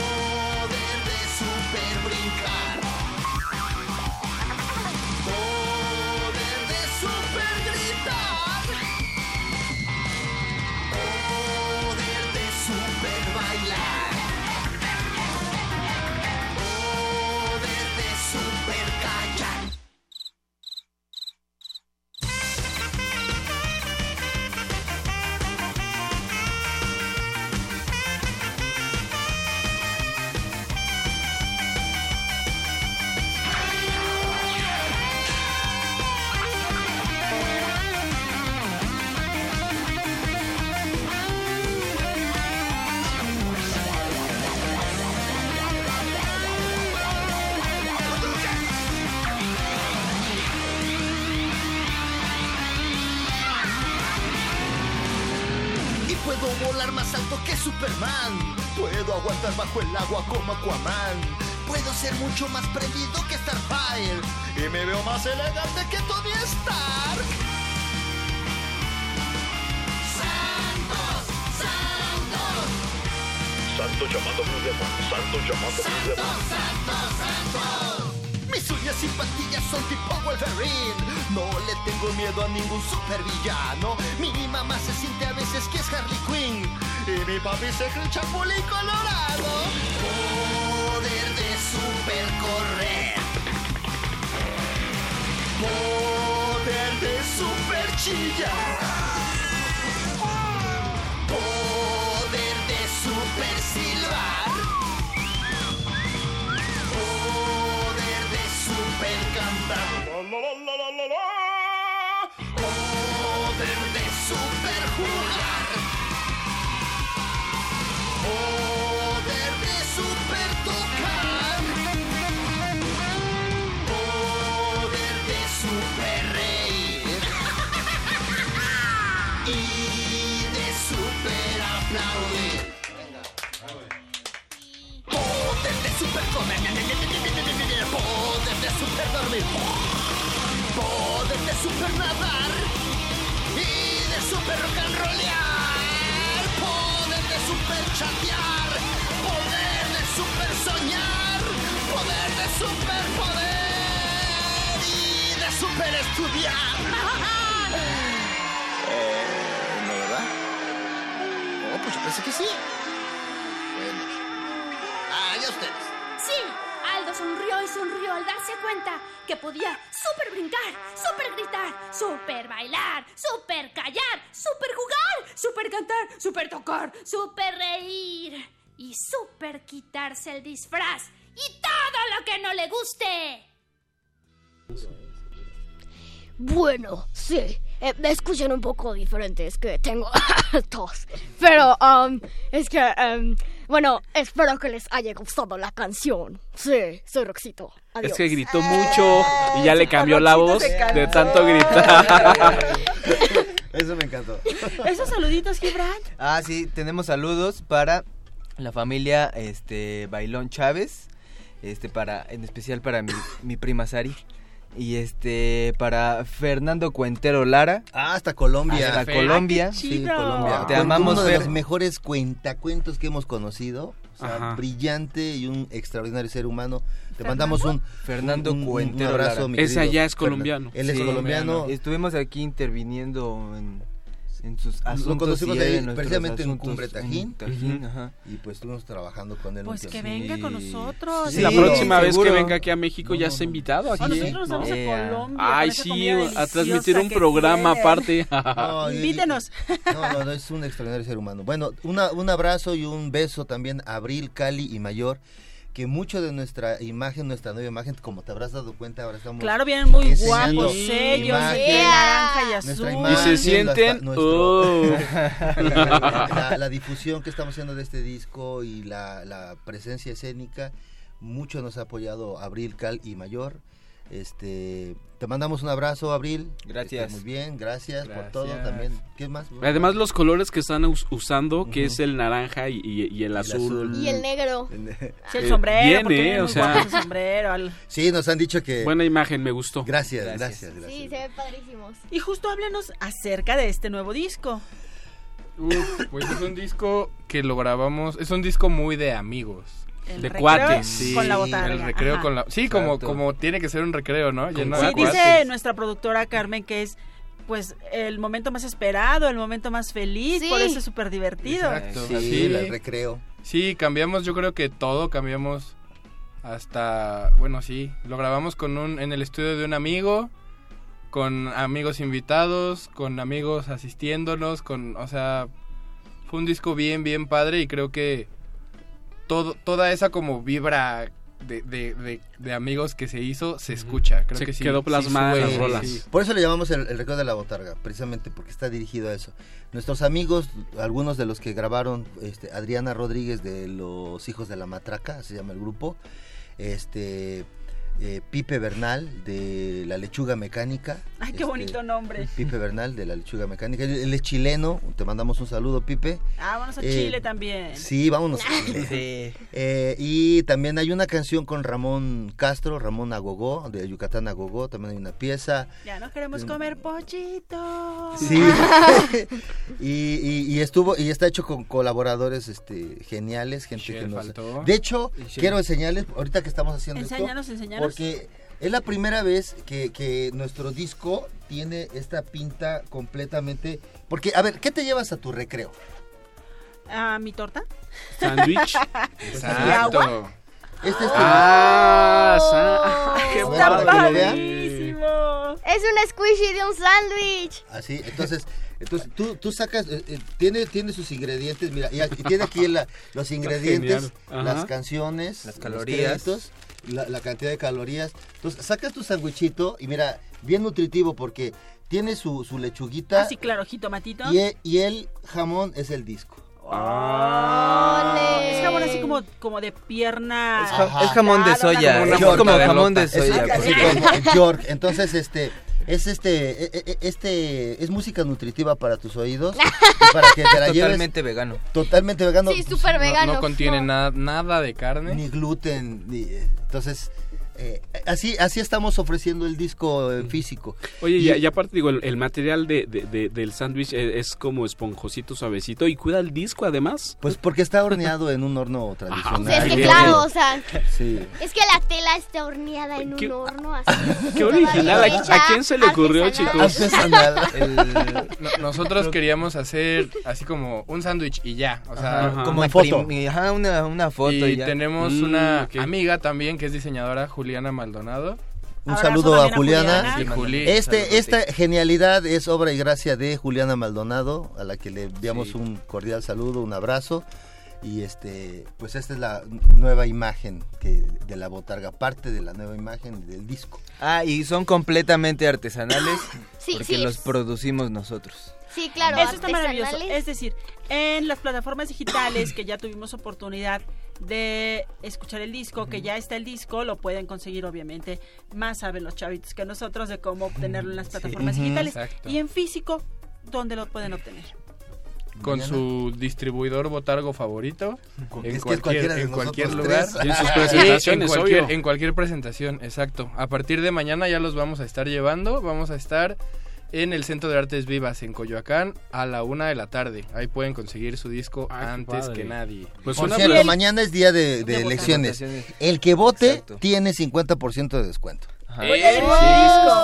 Quitarse el disfraz y todo lo que no le guste.
Bueno, sí. eh, me escuchan un poco diferente, es que tengo tos. Pero, um, es que, um, bueno, espero que les haya gustado la canción. Sí, soy Roxito. Adiós.
Es que gritó mucho y ya le cambió la voz de tanto gritar.
Eso me encantó.
Esos saluditos, Gibran.
Ah, sí, tenemos saludos para la familia este Bailón Chávez, este para en especial para mi, mi prima Sari y este para Fernando Cuentero Lara.
Ah, hasta Colombia.
Hasta
Fer.
Colombia.
Ah, chido. Sí, Colombia.
Te amamos
Uno de
Fer.
los mejores cuentacuentos que hemos conocido. O sea,
Ajá.
brillante y un extraordinario ser humano. Te mandamos un
Fernando
un- un- un
Cuentero
abrazo,
Lara.
mi
Ese
querido
allá es
Fernan-
colombiano.
Él es colombiano.
Estuvimos aquí interviniendo en, en sus asuntos.
Lo conocimos ahí
en
precisamente en
asuntos,
Cumbre
en
Tajín.
Tajín,
Ujú.
ajá.
Y pues estuvimos trabajando con él.
Pues que venga con nosotros.
la
Sí,
próxima vez que venga aquí a México ya está invitado aquí.
A nosotros nos vamos
Eh,
a Colombia.
Ay, sí, a transmitir un programa aparte.
No,
Invítenos.
No, no, no, es un extraordinario ser humano. Bueno, una, un abrazo y un beso también a Abril, Cali y Mayor, que mucho de nuestra imagen, nuestra nueva imagen, como te habrás dado cuenta, ahora estamos...
Claro, vienen muy guapos ellos,
imagen,
de naranja y azul.
Y se sienten, oh.
la, la difusión que estamos haciendo de este disco y la, la presencia escénica, mucho nos ha apoyado Abril, Cal y Mayor. Este, te mandamos un abrazo, Abril.
Gracias.
Muy bien, gracias, por todo también. ¿Qué más?
Además los colores que están us- usando, que es el naranja y, y- y el azul.
Y el negro.
Sí, el
Eh,
sombrero,
bien,
porque
eh,
viene
o sea-
sombrero. al-
Sí, nos han dicho que...
Buena imagen, me gustó.
Gracias,
Gracias.
gracias, gracias.
Sí, se ven padrísimos.
Y justo háblenos acerca de este nuevo disco.
Uf, pues es un disco que lo grabamos, es un disco muy de amigos.
El
De cuates, sí.
Con la botarga.
El recreo
Ajá.
con la... Sí, como, como tiene que ser un recreo, ¿no? Lleno
Sí,
de
dice
cuates.
nuestra productora Carmen que es pues el momento más esperado, el momento más feliz,
Sí.
por eso es súper divertido.
Exacto.
Sí,
Sí.
el recreo.
Sí, cambiamos, yo creo que todo, cambiamos hasta, bueno, sí, lo grabamos con un, en el estudio de un amigo, con amigos invitados, con amigos asistiéndonos, con, o sea, fue un disco bien, bien padre y creo que todo, toda esa como vibra de, de, de, de amigos que se hizo se escucha, creo
Se
que sí.
quedó
sí
plasmada en las rolas.
sí.
Por eso le llamamos el, el recreo de la botarga, precisamente porque está dirigido a eso. Nuestros amigos, algunos de los que grabaron, este, Adriana Rodríguez de Los Hijos de la Matraca, se llama el grupo, este, eh, Pipe Bernal de La Lechuga Mecánica.
Ay, qué
este,
bonito nombre.
Pipe Bernal de La Lechuga Mecánica. Él, él es chileno, te mandamos un saludo, Pipe.
Ah, vamos a
Eh,
Chile también.
Sí, vámonos. a Chile.
Sí.
Eh, y también hay una canción con Ramón Castro, Ramón Agogó, de Yucatán Agogó, también hay una pieza.
Ya no queremos comer pollito.
Sí. y, y- y estuvo y está hecho con colaboradores este geniales, gente
Shell
que nos
faltó.
De hecho,
Shell.
quiero enseñarles ahorita que estamos haciendo
Enséñanos,
esto
enséñanos.
Porque es la primera vez que, que nuestro disco tiene esta pinta completamente porque a ver, ¿qué te llevas a tu recreo?
Ah, mi torta.
Sándwich.
Exacto.
Este es tu
Ah, sa- qué
A ver,
Está
para que lo vean.
padrísimo.
Es un squishy de un sándwich.
Así, entonces, entonces tú, tú sacas, eh, eh, tiene, tiene sus ingredientes, mira, y aquí- tiene aquí la- los ingredientes, las canciones,
Las
los
calorías.
créditos, la, la cantidad de calorías. Entonces, sacas tu sandwichito y mira, bien nutritivo porque tiene su, su lechuguita
Así, claro, jitomatito.
y, y el jamón es el disco.
Ole. Es jamón así como, como de pierna.
Es, ja- es jamón de soya. Es como jamón de.
Es,
soya.
así
porque-
como York. Entonces, este, es este, e- e- este, es música nutritiva para tus oídos y para que te la lleves
Totalmente vegano.
totalmente vegano.
Sí, súper
No,
vegano.
no contiene
No.
nada, nada de carne.
ni gluten, ni, entonces Eh, así, así estamos ofreciendo el disco eh, físico.
Oye,
Y-
y, y aparte digo, el, el material de, de- de- del sándwich es, es como esponjosito, suavecito y cuida el disco además.
Pues porque está horneado en un horno tradicional.
O sea, es que claro, o sea,
Sí.
es que la tela está horneada en un horno así.
Qué original. ¿A, a quién se le ocurrió, chicos?
No- nosotros queríamos hacer así como un sándwich y ya, o sea,
Ajá. Como imprim- ajá, una, una foto
Y
y ya.
tenemos
Mm,
una amiga también que es diseñadora, Juliana Maldonado.
Un saludo a Juliana.
Juli.
Este, esta genialidad es obra y gracia de Juliana Maldonado, a la que le enviamos un cordial saludo, un abrazo. Y este, pues esta es la nueva imagen que, de la botarga, parte de la nueva imagen del disco.
Ah, y son completamente artesanales
Sí,
porque
sí,
los producimos nosotros.
Sí, claro,
Eso está maravilloso. Es decir, en las plataformas digitales que ya tuvimos oportunidad de escuchar el disco, que ya está el disco, lo pueden conseguir obviamente. Más saben los chavitos que nosotros de cómo obtenerlo en las plataformas digitales.
Exacto.
Y en físico, ¿dónde lo pueden obtener?
Con
Mañana.
su distribuidor botargo favorito en
es que es
cualquier, en lugar
tres. Y en sus
Y
presentaciones,
en cualquier,
obvio.
en cualquier presentación exacto a partir de mañana ya los vamos a estar llevando vamos a estar en el Centro de Artes Vivas en Coyoacán a la una de la tarde ahí pueden conseguir su disco
Ay, qué
antes
padre.
que nadie
Pues
Por cierto, mañana es día de, de
De
elecciones.
votaciones.
El que vote
Exacto.
tiene 50% de descuento.
Ajá.
¡Eh!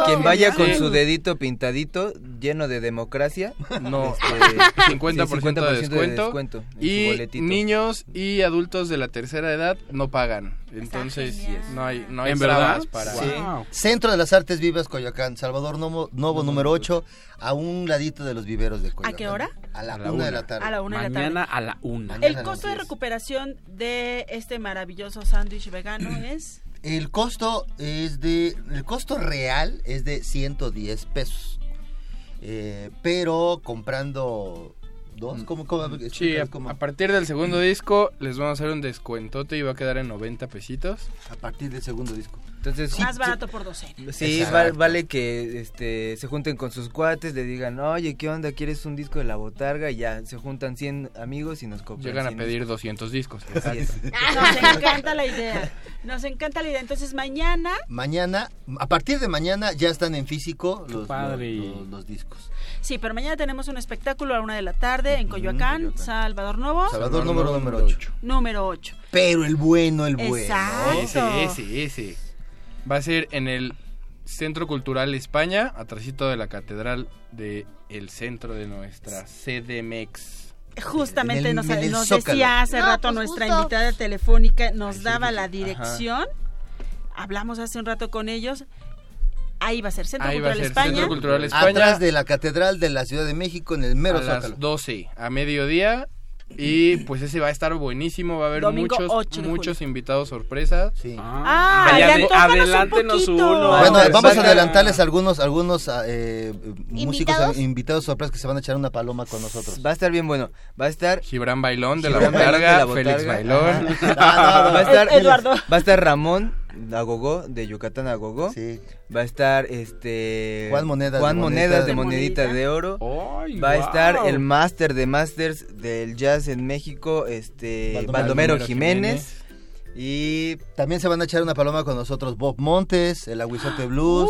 Quien vaya con
Sí.
su dedito pintadito lleno de democracia,
no
este,
50%, de descuento, y niños y adultos de la tercera edad no pagan entonces no hay no hay
¿En verdad?
para
Sí.
Centro de las Artes Vivas, Coyoacán, Salvador Novo, Novo número 8, a un ladito de los viveros de Coyoacán.
¿A qué hora?
A la,
A la
una, de la tarde.
A la una de la
Mañana
tarde.
a la una.
Mañana
El costo de
10.
recuperación de este maravilloso sándwich vegano es...
El costo es de. El costo real es de 110 pesos. Eh, pero comprando dos, ¿cómo? cómo
Sí,
cómo?
a partir del segundo disco les vamos a hacer un descuentote y va a quedar en 90 pesitos.
A partir del segundo disco.
Entonces,
Más barato por docena.
Sí, vale que este, se junten con sus cuates, le digan, oye, ¿qué onda? ¿Quieres un disco de la botarga? Y ya, se juntan 100 amigos y nos compran
Llegan a
100
pedir
discos.
200 discos.
Así es.
Nos encanta la idea. Nos encanta la idea. Entonces mañana
Mañana, a partir de mañana ya están en físico los,
padre.
los- los- los discos.
Sí, pero mañana tenemos un espectáculo a la una de la tarde en Coyoacán,
Coyoacán.
Salvador Novo,
Salvador número, número 8.
número 8.
Pero el bueno, el bueno.
Exacto.
Ese, ese, ese. Va a ser en el Centro Cultural España, atrásito de la Catedral de el centro de nuestra CDMX.
Justamente
En el-
nos,
en el
nos decía hace
No,
rato
pues
nuestra
justo.
invitada telefónica, nos daba la dirección. Hablamos hace un rato con ellos. Ahí va a ser Centro
Ahí va a
Cultural
ser
España.
Centro Cultural España.
Atrás de la Catedral de la Ciudad de México, en el mero
a
Zócalo.
las 12 a mediodía y pues ese va a estar buenísimo, va a haber
Domingo
muchos
8 de
muchos invitados sorpresas.
Sí.
Ah,
ade-
un
adelántenos uno.
Bueno,
Vamos,
vamos a adelantarles algunos algunos eh, músicos
¿Invitados?
invitados sorpresas que se van a echar una paloma con nosotros.
Va a estar bien bueno. Va a estar
Gibran Bailón de la
de
Botarga,
la Botarga.
Félix Bailón.
va a estar
Ed- Eduardo.
va a estar Ramón Agogó de Yucatán Agogó.
Sí.
Va a estar este
Juan Monedas
Juan
de
Monedas
Monedita.
de Monedita de Oro.
Ay,
Va a estar el máster de masters del jazz en México, este
Baldomero
Baldomero,
Jiménez.
Jiménez. Y
También se van a echar una paloma con nosotros Bob Montes, el Aguizote Blues,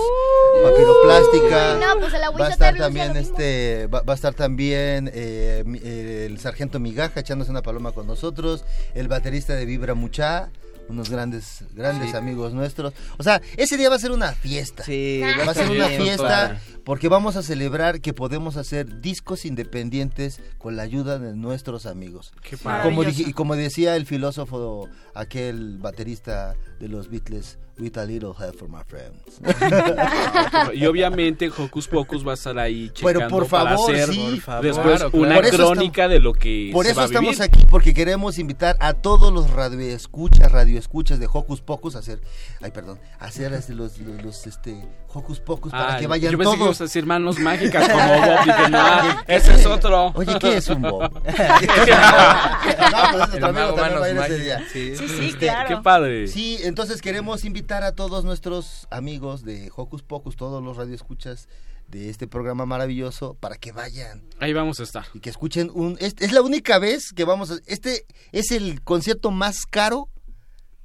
Papiroplástica.
No, pues el
va a estar también este va, va a estar también eh, eh, el sargento Migaja echándose una paloma con nosotros, el baterista de Vibra Mucha, unos grandes grandes amigos nuestros. O sea, ese día va a ser una fiesta.
sí,
Ah.
Va a ser una fiesta
padre.
porque vamos a celebrar que podemos hacer discos independientes con la ayuda de nuestros amigos.
Qué
Como
padre.
Dije- y como decía el filósofo, aquel baterista de los Beatles, with a little help from my friends.
Y obviamente Hocus Pocus va a estar ahí
Pero
checando
por
para
favor,
hacer
sí.
Por
después
Claro,
una
claro.
Por eso
crónica de lo que
Por
se
eso
va a
estamos
vivir.
aquí, porque queremos invitar a todos los radioescuchas, radioescuchas de Hocus Pocus a hacer, ay perdón, a hacer este, los, los, los, este, Hocus Pocus para
Ah,
que vayan
yo pensé que
todos.
ibas a decir manos mágicas como Bob. Dije, no, ese es otro.
Oye, ¿qué es un Bob? no, pues es
El
nuestro amigo
mago
también
Manos
va a ir ese día.
Sí.
Sí, sí,
Este,
claro.
Qué padre.
Sí, entonces queremos invitar a todos nuestros amigos de Hocus Pocus, todos los radioescuchas de este programa maravilloso, para que vayan
Ahí vamos a estar.
y que escuchen un... Es, es la única vez que vamos a... Este es el concierto más caro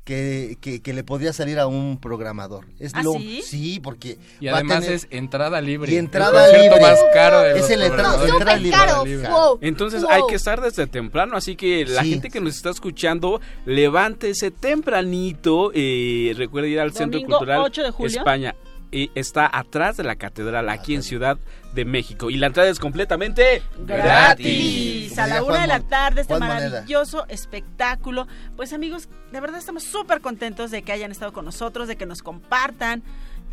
que, que, que le podría salir a un programador. Es
¿Ah,
lo,
sí?
porque
Y
va a
además
tener-
es entrada libre.
Y entrada
El
libre.
más caro de
Es
los
el entrada libre.
caro. Wow.
Entonces
Wow.
hay que estar desde temprano, así que la
Sí.
gente que nos está escuchando, levántese tempranito, eh, recuerde ir al Centro Cultural
8 de julio.
España. Y está atrás de la catedral, aquí en Ciudad de México. Y la entrada es completamente
gratis a la una de la tarde este
Moneda.
maravilloso espectáculo pues amigos de verdad estamos súper contentos de que hayan estado con nosotros de que nos compartan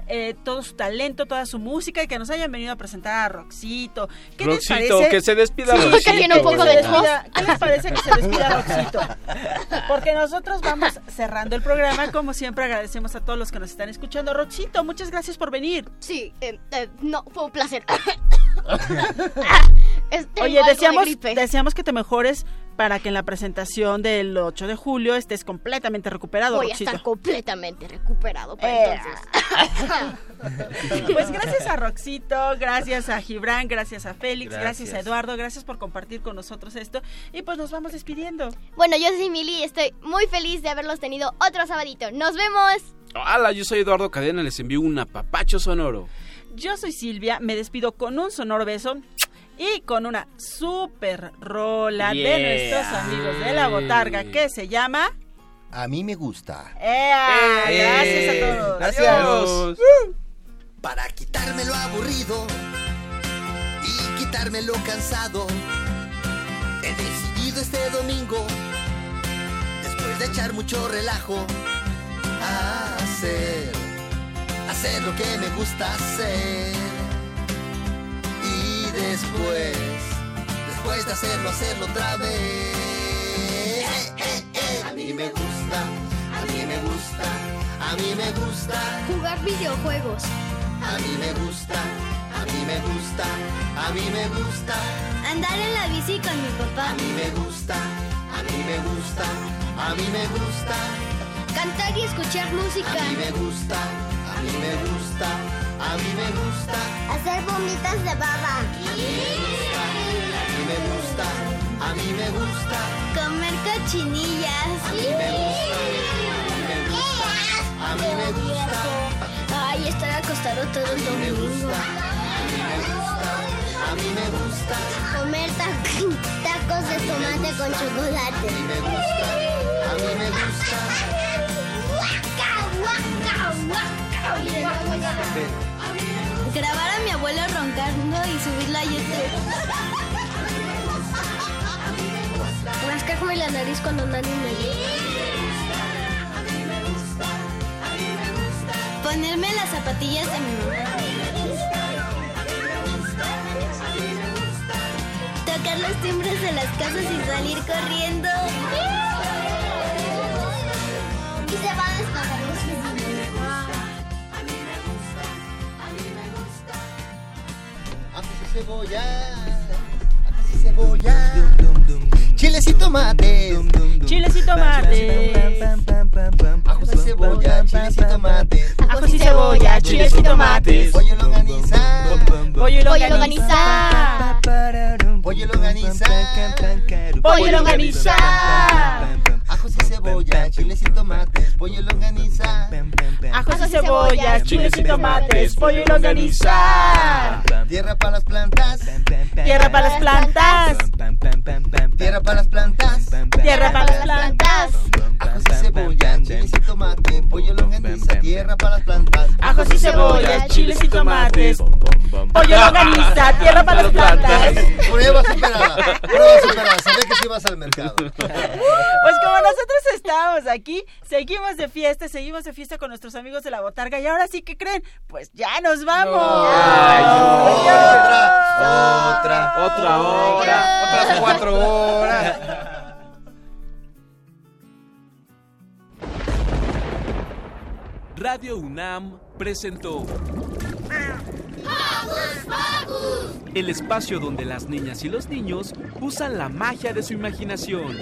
eh, todo su talento, toda su música y que nos hayan venido a presentar a Roxito. ¿Qué les
Roxito,
parece?
que se despida
Sí,
Roxito.
que tiene un poco de despida. ¿Qué les parece que se despida Roxito? Porque nosotros vamos cerrando el programa. Como siempre, agradecemos a todos los que nos están escuchando. Roxito, muchas gracias por venir.
Sí, eh, eh, no, fue un placer.
Oye,
de
deseamos, deseamos que te mejores para que en la presentación del 8 de julio estés completamente recuperado,
Voy a
Roxito.
estar completamente recuperado para
Eh.
entonces.
Pues gracias a Roxito, gracias a Gibran, gracias a Félix, gracias. a. Eduardo, gracias por compartir con nosotros esto. Y pues nos vamos despidiendo.
Bueno, yo soy Mili y estoy muy feliz de haberlos tenido otro sabadito. ¡Nos vemos!
Hola, yo soy Eduardo Cadena, les envío un apapacho sonoro.
Yo soy Silvia, me despido con un sonoro beso y con una super rola de nuestros amigos de la botarga que se llama...
A mí me gusta.
¡Ea!
Eh.
Gracias a todos.
Gracias.
Adiós.
Para quitarme lo aburrido y quitarme lo cansado, he decidido este domingo, después de echar mucho relajo, hacer, hacer lo que me gusta hacer. Y después, después de hacerlo, hacerlo otra vez. A mí me gusta, a mí me gusta, a mí me gusta.
Jugar videojuegos.
A mí me gusta, a mí me gusta, a mí me gusta,
Andar en la bici con mi
a
papá.
mí me gusta, a mí me gusta, a mí me gusta,
Cantar y escuchar música.
a mí me gusta, a mí me gusta, a mí me gusta,
Hacer vomitas de baba.
a mí me gusta, a mí me gusta,
Comer cochinillas.
a mí me gusta, a mí me gusta,
Ay, estar acostado todo el domingo.
a mí me gusta,
Comer ta- tacos de tomate con chocolate.
a mí me gusta, a mí me gusta.
Grabar a mi abuelo roncando y subirlo a YouTube. Rascarme la nariz cuando nadie me ve. Ponerme las zapatillas de mi mamá. Tocar los timbres de las casas y salir corriendo. Y se va a despagar
Ajos y cebolla, cebolla, chiles y tomates,
Chiles y tomates.
ajos y cebolla, chiles y tomates,
Ajos y cebolla, chiles y tomates.
pollo longaniza,
Pollo longaniza.
pollo longaniza,
Pollo longaniza.
Y cebolla, chiles y tomates, pollo longaniza,
Ajos y cebolla, chiles y tomates. Pollo y longaniza.
tierra para las plantas,
Tierra para las plantas.
tierra para las plantas,
Tierra para las plantas.
ajos y cebolla, chiles y tomate, pollo longaniza, tierra para las plantas,
Ajos y cebolla, chiles y tomates. Pollo longaniza. Tierra para las plantas.
Prueba superada, prueba superada, se ve que sí vas al mercado.
Pues como nosotros estamos aquí, seguimos de fiesta, seguimos de fiesta con nuestros amigos de la botarga y ahora sí que creen, pues ya nos vamos.
Otra, otra,
Otra hora.
Otras cuatro horas.
Radio UNAM presentó el espacio donde las niñas y los niños usan la magia de su imaginación.